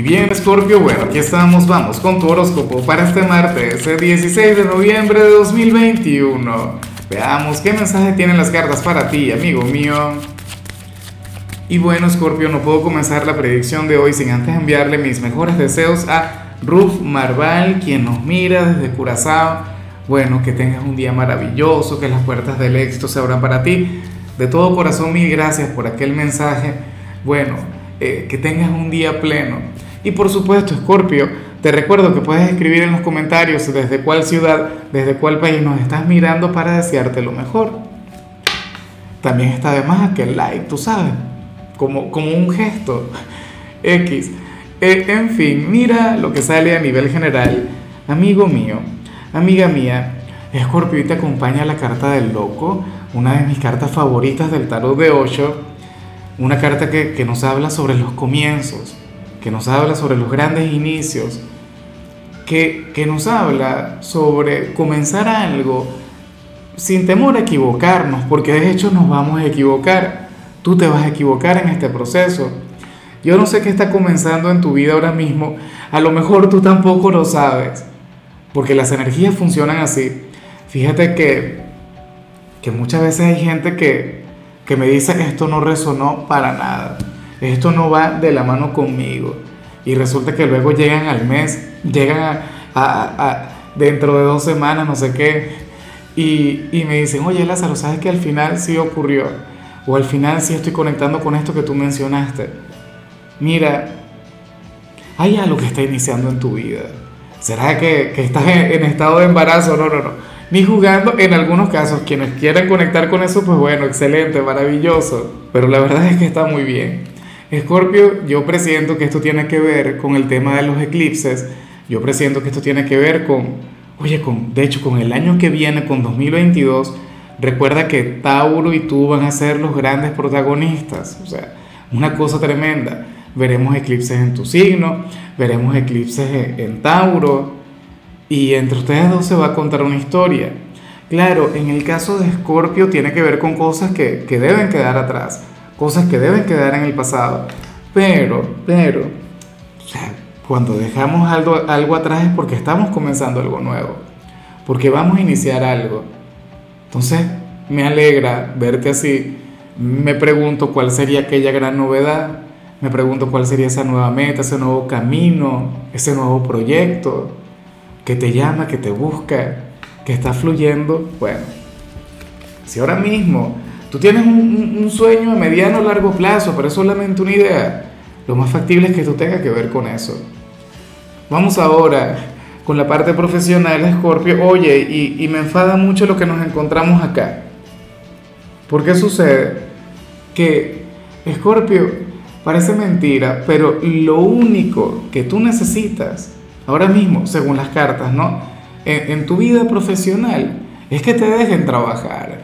Y bien, Scorpio, bueno, aquí estamos, vamos con tu horóscopo para este martes, el 16 de noviembre de 2021. Veamos qué mensaje tienen las cartas para ti, amigo mío. Y bueno, Scorpio, no puedo comenzar la predicción de hoy sin antes enviarle mis mejores deseos a Ruf Marval, quien nos mira desde Curazao. Bueno, que tengas un día maravilloso, que las puertas del éxito se abran para ti. De todo corazón, mil gracias por aquel mensaje. Bueno, eh, que tengas un día pleno. Y por supuesto, Scorpio, te recuerdo que puedes escribir en los comentarios desde cuál ciudad, desde cuál país nos estás mirando para desearte lo mejor. También está además aquel like, tú sabes, como, como un gesto X. Eh, en fin, mira lo que sale a nivel general. Amigo mío, amiga mía, Scorpio y te acompaña la carta del loco, una de mis cartas favoritas del tarot de 8 una carta que, nos habla sobre los comienzos, que nos habla sobre los grandes inicios, que, que nos habla sobre comenzar algo sin temor a equivocarnos, porque de hecho nos vamos a equivocar. Tú te vas a equivocar en este proceso. Yo no sé qué está comenzando en tu vida ahora mismo. A lo mejor tú tampoco lo sabes. Porque las energías funcionan así. Fíjate que, que muchas veces hay gente que, que me dice esto no resonó para nada, esto no va de la mano conmigo. Y resulta que luego llegan al mes, llegan a, dentro de dos semanas, no sé qué, y, me dicen, oye Lázaro, ¿sabes que al final sí ocurrió? O al final sí estoy conectando con esto que tú mencionaste. Mira, hay algo que está iniciando en tu vida. ¿Será que, que estás en, en estado de embarazo? No, no, no ni jugando en algunos casos. Quienes quieran conectar con eso, pues bueno, excelente, maravilloso. Pero la verdad es que está muy bien. Escorpio, yo presiento que esto tiene que ver con el tema de los eclipses. Yo presiento que esto tiene que ver con, oye, con, de hecho, con el año que viene, con 2022. Recuerda que Tauro y tú van a ser los grandes protagonistas. O sea, una cosa tremenda. Veremos eclipses en tu signo, veremos eclipses en Tauro, y entre ustedes dos se va a contar una historia. Claro, en el caso de Escorpio tiene que ver con cosas que, que, deben quedar atrás, cosas que deben quedar en el pasado. Pero, pero, cuando dejamos algo, algo atrás es porque estamos comenzando algo nuevo, porque vamos a iniciar algo. Entonces, me alegra verte así. Me pregunto cuál sería aquella gran novedad, me pregunto cuál sería esa nueva meta, ese nuevo camino, ese nuevo proyecto que te llama, que te busca, que está fluyendo, bueno, si ahora mismo tú tienes un, sueño a mediano o largo plazo, pero es solamente una idea, lo más factible es que tú tengas que ver con eso. Vamos ahora con la parte profesional, Scorpio. Oye, y, me enfada mucho lo que nos encontramos acá. ¿Por qué sucede? Que Scorpio parece mentira, pero lo único que tú necesitas ahora mismo, según las cartas, ¿no? En, tu vida profesional, es que te dejen trabajar,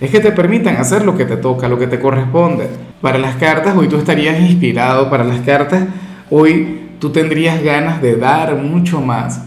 es que te permitan hacer lo que te toca, lo que te corresponde. Para las cartas, hoy tú estarías inspirado, para las cartas, hoy tú tendrías ganas de dar mucho más.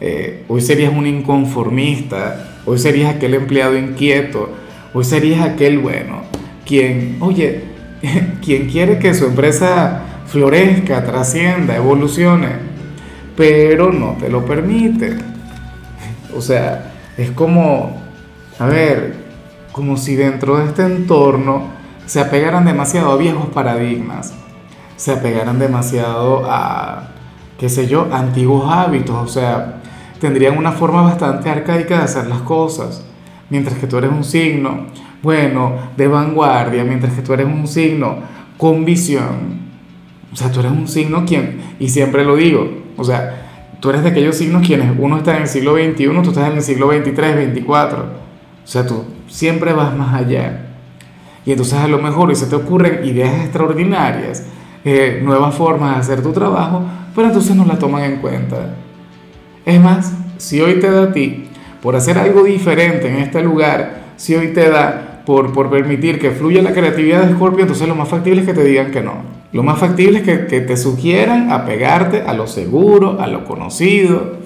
Eh, hoy serías un inconformista, hoy serías aquel empleado inquieto, hoy serías aquel bueno, quien, oye, quien quiere que su empresa florezca, trascienda, evolucione pero no te lo permite. O sea, es como, a ver, como si dentro de este entorno se apegaran demasiado a viejos paradigmas, se apegaran demasiado a, qué sé yo, antiguos hábitos, o sea, tendrían una forma bastante arcaica de hacer las cosas, mientras que tú eres un signo, bueno, de vanguardia, mientras que tú eres un signo con visión, o sea, tú eres un signo quien, y siempre lo digo, o sea, tú eres de aquellos signos quienes uno está en el siglo XXI, tú estás en el siglo XXIII, XXIV. O sea, tú siempre vas más allá. Y entonces a lo mejor y se te ocurren ideas extraordinarias, eh, nuevas formas de hacer tu trabajo, pero entonces no la toman en cuenta. Es más, si hoy te da a ti por hacer algo diferente en este lugar, si hoy te da por, por permitir que fluya la creatividad de Scorpio, entonces lo más factible es que te digan que no. Lo más factible es que, te sugieran apegarte a lo seguro, a lo conocido,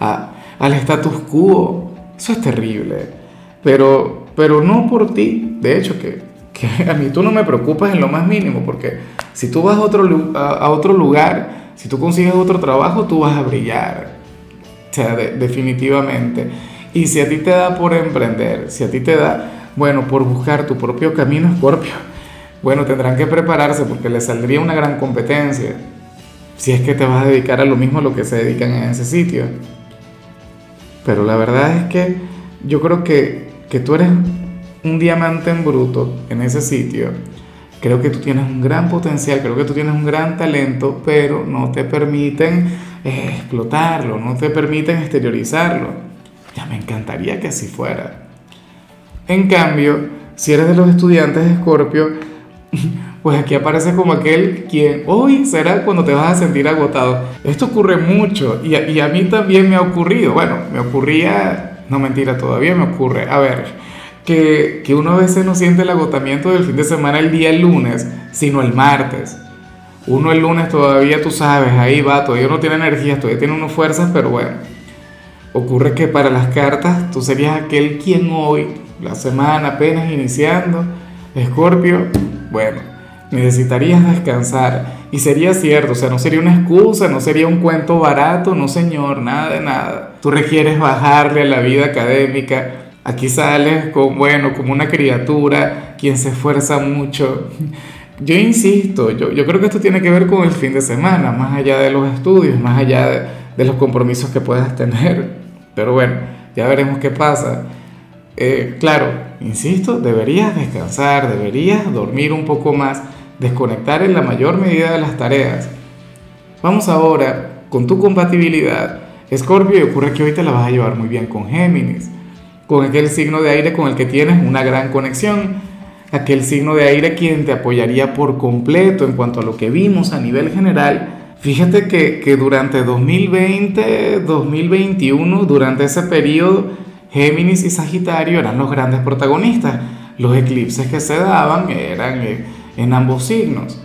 al status quo. Eso es terrible. Pero, pero no por ti. De hecho, que, a mí tú no me preocupas en lo más mínimo, porque si tú vas a otro, a otro lugar, Si tú consigues otro trabajo, tú vas a brillar. O sea, definitivamente. Y si a ti te da por emprender, si a ti te da, bueno, por buscar tu propio camino, Scorpio, bueno, tendrán que prepararse porque les saldría una gran competencia. Si es que te vas a dedicar a lo mismo a lo que se dedican en ese sitio. Pero la verdad es que yo creo que, que tú eres un diamante en bruto en ese sitio. Creo que tú tienes un gran potencial, creo que tú tienes un gran talento, pero no te permiten eh, explotarlo, no te permiten exteriorizarlo. Ya me encantaría que así fuera. En cambio, si eres de los estudiantes de Escorpio, pues aquí aparece como aquel quien hoy será cuando te vas a sentir agotado. Esto ocurre mucho y a, y a mí también me ha ocurrido. Bueno, me ocurría, no mentira, todavía me ocurre. A ver, que, que uno a veces no siente el agotamiento del fin de semana el día lunes, sino el martes. Uno el lunes todavía, tú sabes, ahí va, todavía no tiene energías, todavía tiene unas fuerzas, pero bueno. Ocurre que para las cartas tú serías aquel quien hoy, la semana apenas iniciando, Escorpio, bueno, necesitarías descansar. Y sería cierto, o sea, no sería una excusa, no sería un cuento barato, no señor, nada de nada. Tú requieres bajarle a la vida académica, Aquí sales con, bueno, como una criatura, quien se esfuerza mucho. Yo insisto, yo, yo creo que esto tiene que ver con el fin de semana, más allá de los estudios, más allá de, de los compromisos que puedas tener. Pero bueno, ya veremos qué pasa. Eh, claro, insisto, deberías descansar, deberías dormir un poco más, desconectar en la mayor medida de las tareas. Vamos ahora con tu compatibilidad. Scorpio, ocurre que hoy te la vas a llevar muy bien con Géminis con aquel signo de aire con el que tienes una gran conexión, aquel signo de aire quien te apoyaría por completo en cuanto a lo que vimos a nivel general. Fíjate que, que durante 2020, 2021, durante ese periodo, Géminis y Sagitario eran los grandes protagonistas. Los eclipses que se daban eran en ambos signos.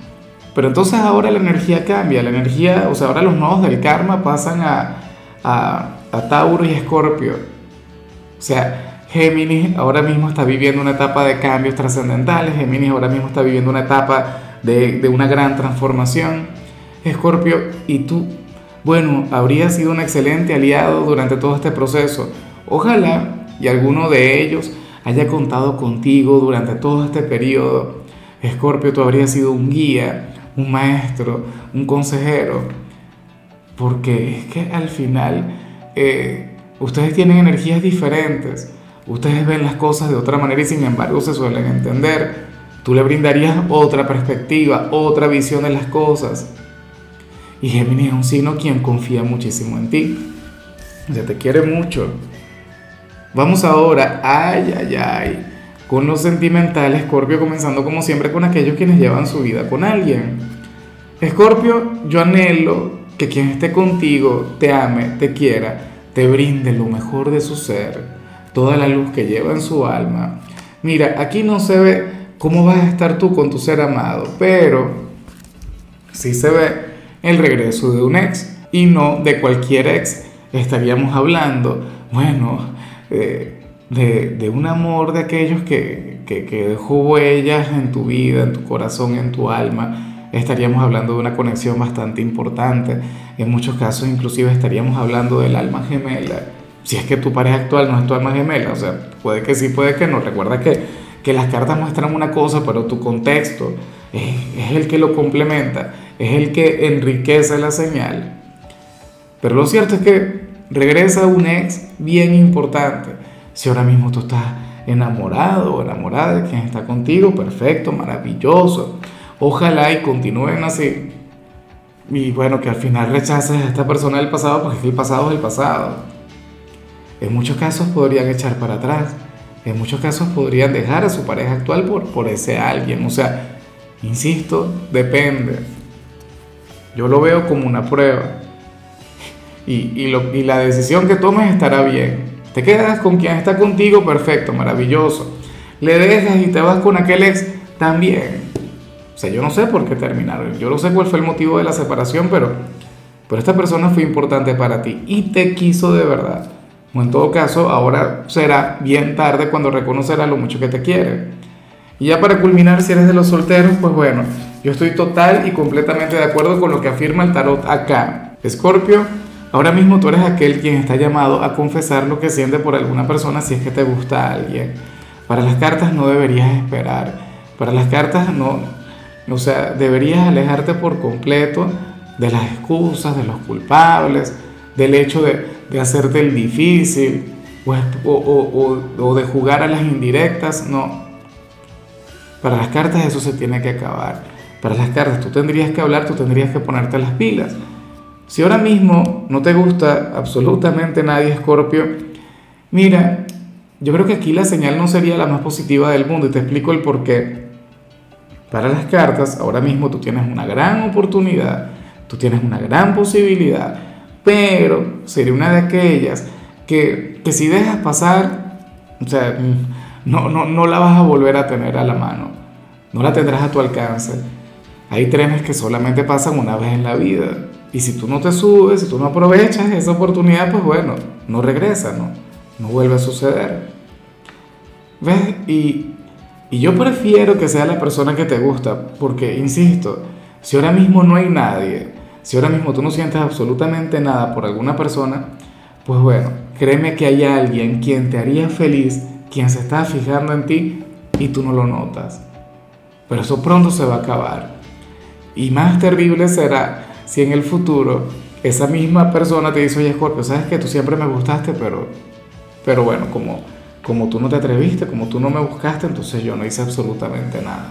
Pero entonces ahora la energía cambia, la energía, o sea, ahora los nodos del karma pasan a, a, Tauro y Escorpio. O sea, Géminis ahora mismo está viviendo una etapa de cambios trascendentales, Géminis ahora mismo está viviendo una etapa de, de una gran transformación. Escorpio, y tú, bueno, habrías sido un excelente aliado durante todo este proceso. Ojalá y alguno de ellos haya contado contigo durante todo este periodo. Escorpio, tú habrías sido un guía, un maestro, un consejero, porque es que al final eh, Ustedes tienen energías diferentes, ustedes ven las cosas de otra manera y sin embargo se suelen entender. Tú le brindarías otra perspectiva, otra visión de las cosas. Y Géminis es un signo quien confía muchísimo en ti. O sea, te quiere mucho. Vamos ahora, ay, ay, ay, con los sentimentales, Escorpio, comenzando como siempre con aquellos quienes llevan su vida con alguien. Escorpio, yo anhelo que quien esté contigo te ame, te quiera te brinde lo mejor de su ser, toda la luz que lleva en su alma. Mira, aquí no se ve cómo vas a estar tú con tu ser amado, pero sí se ve el regreso de un ex y no de cualquier ex. Estaríamos hablando, bueno, de, un amor de aquellos que, que, que dejó huellas en tu vida, en tu corazón, en tu alma estaríamos hablando de una conexión bastante importante. En muchos casos inclusive estaríamos hablando del alma gemela. Si es que tu pareja actual no es tu alma gemela, o sea, puede que sí, puede que no. Recuerda que, que las cartas muestran una cosa, pero tu contexto es, es el que lo complementa, es el que enriquece la señal. Pero lo cierto es que regresa un ex bien importante. Si ahora mismo tú estás enamorado o enamorada de quien está contigo, perfecto, maravilloso. Ojalá y continúen así. Y bueno, que al final rechaces a esta persona del pasado porque el pasado es el pasado. En muchos casos podrían echar para atrás. En muchos casos podrían dejar a su pareja actual por, ese alguien. O sea, insisto, depende. Yo lo veo como una prueba. Y, y la decisión que tomes estará bien. Te quedas con quien está contigo, perfecto, maravilloso. Le dejas y te vas con aquel ex, también. O sea, yo no sé por qué terminaron, yo no sé cuál fue el motivo de la separación, pero, pero esta persona fue importante para ti y te quiso de verdad. O en todo caso, ahora será bien tarde cuando reconocerá lo mucho que te quiere. Y ya para culminar, si eres de los solteros, pues bueno, yo estoy total y completamente de acuerdo con lo que afirma el tarot acá. Escorpio, ahora mismo tú eres aquel quien está llamado a confesar lo que siente por alguna persona si es que te gusta alguien. Para las cartas no deberías esperar. Para las cartas no, o sea, deberías alejarte por completo de las excusas, de los culpables, del hecho de, de hacerte el difícil o, o, o, de jugar a las indirectas. No. Para las cartas eso se tiene que acabar. Para las cartas tú tendrías que hablar, tú tendrías que ponerte las pilas. Si ahora mismo no te gusta absolutamente nadie, Scorpio, mira, yo creo que aquí la señal no sería la más positiva del mundo y te explico el por qué. Para las cartas, ahora mismo tú tienes una gran oportunidad, tú tienes una gran posibilidad, pero sería una de aquellas que, que si dejas pasar, o sea, no, no, no la vas a volver a tener a la mano, no la tendrás a tu alcance. Hay trenes que solamente pasan una vez en la vida. Y si tú no te subes, si tú no aprovechas esa oportunidad, pues bueno, no regresa, ¿no? No vuelve a suceder. ¿Ves? Y, y yo prefiero que sea la persona que te gusta, porque, insisto, si ahora mismo no hay nadie, si ahora mismo tú no sientes absolutamente nada por alguna persona, pues bueno, créeme que hay alguien quien te haría feliz, quien se está fijando en ti y tú no lo notas. Pero eso pronto se va a acabar. Y más terrible será si en el futuro esa misma persona te dice, oye Scorpio, sabes que tú siempre me gustaste, pero, pero bueno, como como tú no te atreviste, como tú no me buscaste, entonces yo no hice absolutamente nada.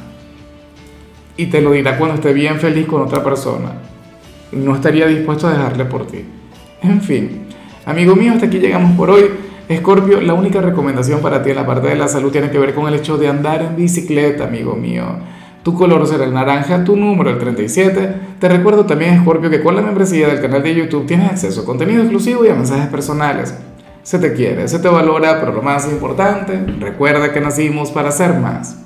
Y te lo dirá cuando esté bien feliz con otra persona. No estaría dispuesto a dejarle por ti. En fin, amigo mío, hasta aquí llegamos por hoy. Escorpio, la única recomendación para ti en la parte de la salud tiene que ver con el hecho de andar en bicicleta, amigo mío. Tu color será el naranja, tu número el 37. Te recuerdo también, Escorpio, que con la membresía del canal de YouTube tienes acceso a contenido exclusivo y a mensajes personales. Se te quiere, se te valora, pero lo más importante, recuerda que nacimos para ser más.